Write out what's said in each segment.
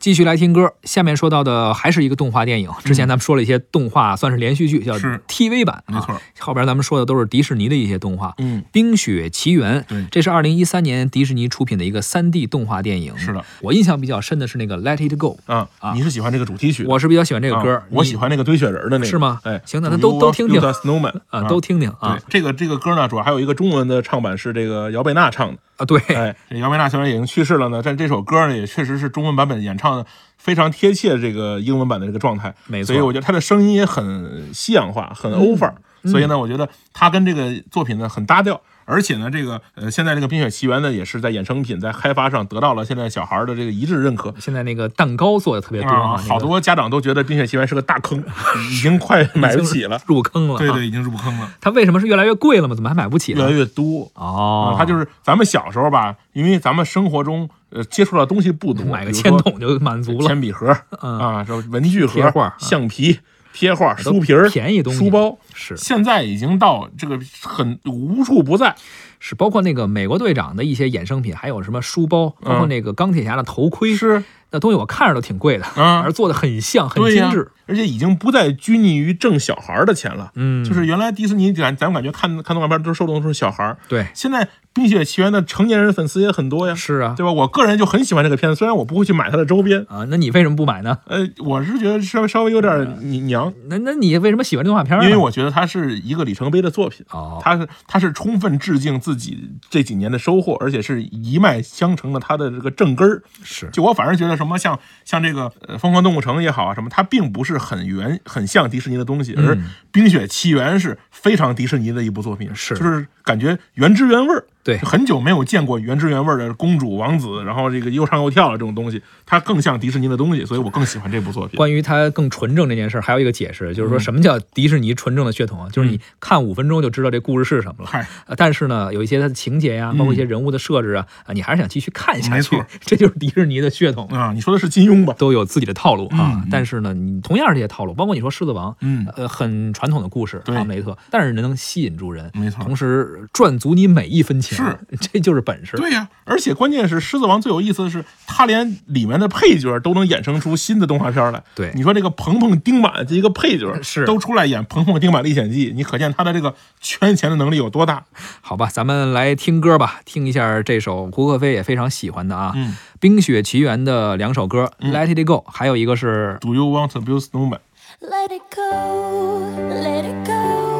继续来听歌，下面说到的还是一个动画电影。之前咱们说了一些动画，算是连续剧，叫 TV 版，没错。啊。后边咱们说的都是迪士尼的一些动画，嗯《冰雪奇缘》对。这是二零一三年迪士尼出品的一个三 D 动画电影。是的，我印象比较深的是那个《Let It Go》，啊，你是喜欢这个主题曲？我是比较喜欢这个歌啊，我喜欢那个堆雪人的那个，是吗？哎，行那咱都都听听。Snowman 啊，都听听啊。对，这个这个歌呢，主要还有一个中文的唱版是这个姚贝娜唱的。啊，对，哎，这姚贝娜虽然已经去世了呢，但这首歌呢也确实是中文版本演唱的非常贴切这个英文版的这个状态。没错所以我觉得他的声音也很西洋化，很欧范儿。嗯所以呢，我觉得他跟这个作品呢很搭调。而且呢，这个呃，现在这个《冰雪奇缘》呢，也是在衍生品在开发上得到了现在小孩儿的这个一致认可。现在那个蛋糕做的特别多啊，啊，好多家长都觉得《冰雪奇缘》是个大坑，已经快买不起了。入坑了。对对，，已经入坑了，它为什么是越来越贵了吗？怎么还买不起越来？越多。哦啊，，它就是咱们小时候吧，因为咱们生活中呃接触到东西不多，买个铅筒就满足了。铅笔盒嗯啊，什么文具盒、橡皮、贴画、书皮儿、便宜东西书包，是。现在已经到这个很无处不在。是，包括那个美国队长的一些衍生品，还有什么书包，包括嗯。那个钢铁侠的头盔，是那东西我看着都挺贵的，啊而做的很像，很精致。而且已经不再拘泥于挣小孩儿的钱了。嗯，就是原来迪士尼咱，咱们感觉看看动画片都受众都是小孩儿，对，现在《冰雪奇缘》的成年人粉丝也很多呀，是啊，对吧？我个人就很喜欢这个片子，虽然我不会去买它的周边，啊，那你为什么不买呢？呃，我是觉得稍微稍微有点娘，那那你为什么喜欢动画片呢？因为我觉得它是一个里程碑的作品。哦，它是它是充分致敬自己这几年的收获，而且是一脉相承的它的这个正根儿。是就我反而觉得什么像像这个呃《疯狂动物城》也好啊，什么它并不是很原很像迪士尼的东西，而《嗯冰雪奇缘》是非常迪士尼的一部作品，是就是感觉原汁原味儿。对。很久没有见过原汁原味儿的公主王子，然后这个又唱又跳的这种东西，它更像迪士尼的东西，所以我更喜欢这部作品。关于它更纯正这件事儿，还有一个解释，就是说嗯什么叫迪士尼纯正的血统啊？就是你看五分钟就知道这故事是什么了。但是呢，有一些它的情节呀，包括一些人物的设置啊，啊，你还是想继续看下去没错，这就是迪士尼的血统。啊，你说的是金庸吧？都有自己的套路啊，嗯但是呢，你同样是这些套路，包括你说《狮子王》，嗯。呃，很传统的故事，对。哈姆雷特，但是能吸引住人，没错。同时赚足你每一分钱，是，这就是本事。对呀、而且关键是《狮子王》最有意思的是，他连里面的配角都能衍生出新的动画片来。对你说这个鹏鹏丁满这一个配角是都出来演《鹏鹏丁满历险记》，你可见他的这个圈钱的能力有多大。好吧，咱们来听歌吧，听一下这首胡可飞也非常喜欢的啊，嗯冰雪奇缘》的两首歌，Let It Go》，还有一个是 Do you want to build snowman？Let it go, let it go.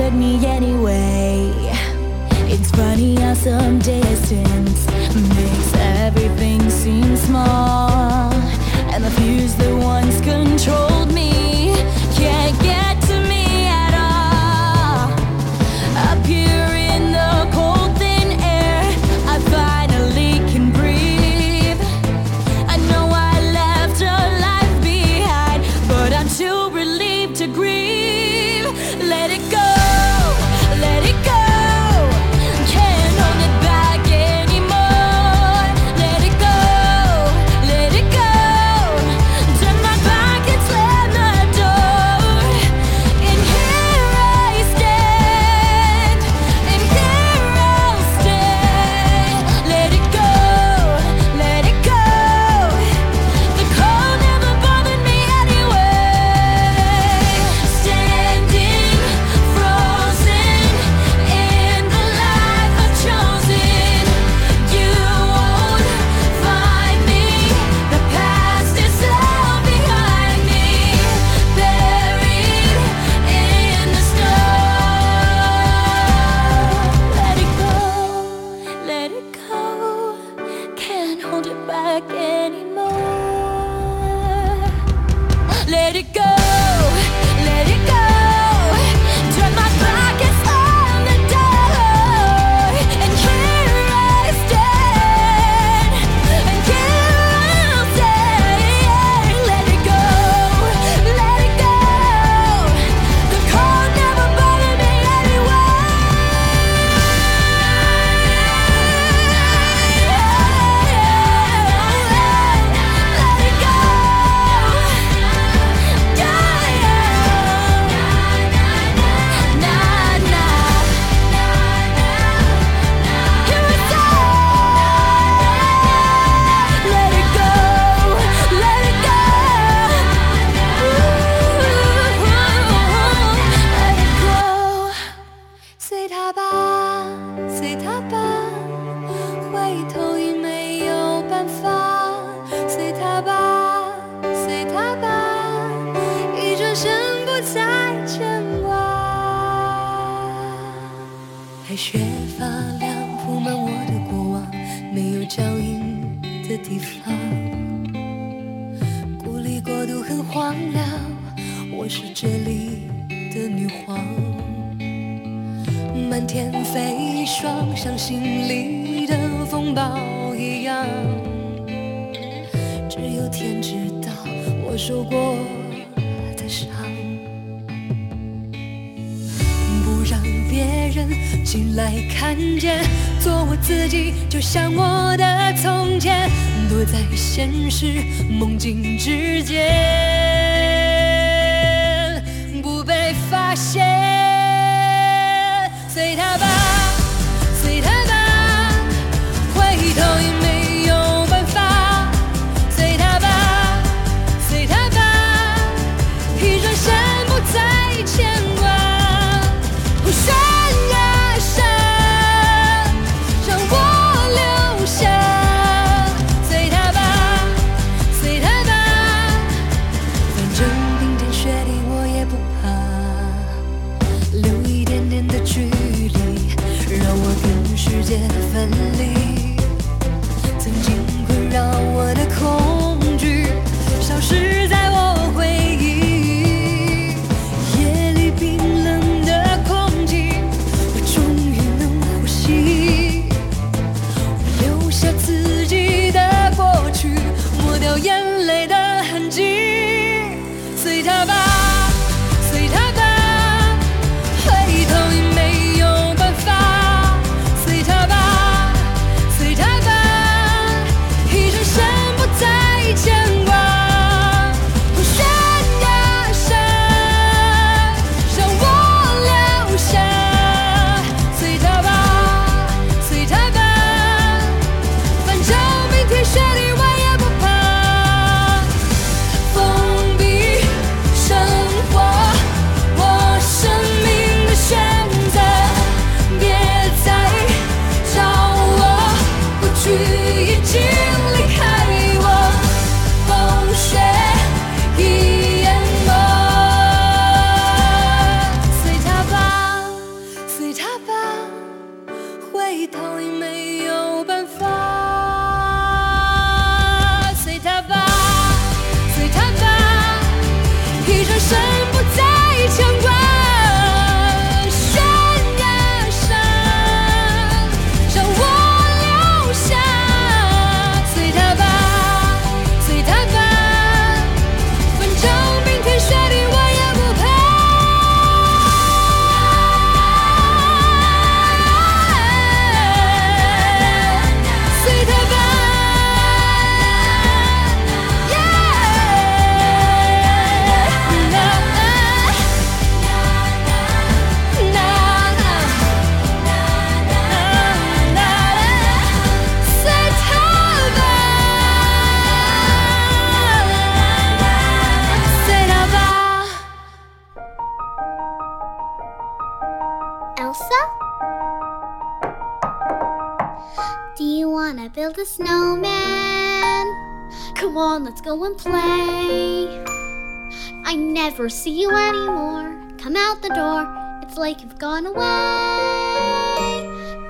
bothered me anyway. It's funny how some 雪发亮，铺满我的过往，没有脚印的地方。孤立国度很荒凉，我是这里的女皇。满天飞霜，像心里的风暴一样。只有天知道我受过起来看见，做我自己，就像我的从前，躲在现实梦境之间，不被发现。随他吧，距离，让我跟世界分离。Let's go and play. I never see you anymore. Come out the door, it's like you've gone away.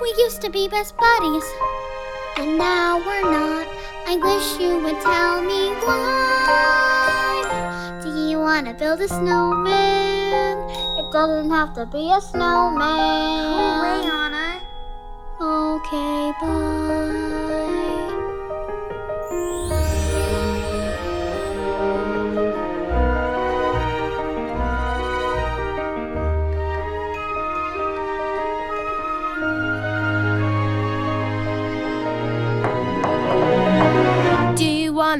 We used to be best buddies, and now we're not. I wish you would tell me why. Do you wanna build a snowman? It doesn't have to be a snowman. Away, Anna. Okay, bye.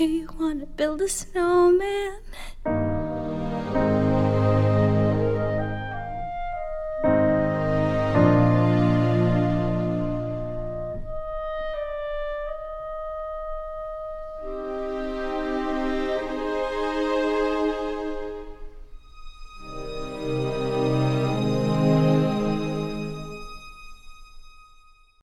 Do you wanna build a snowman?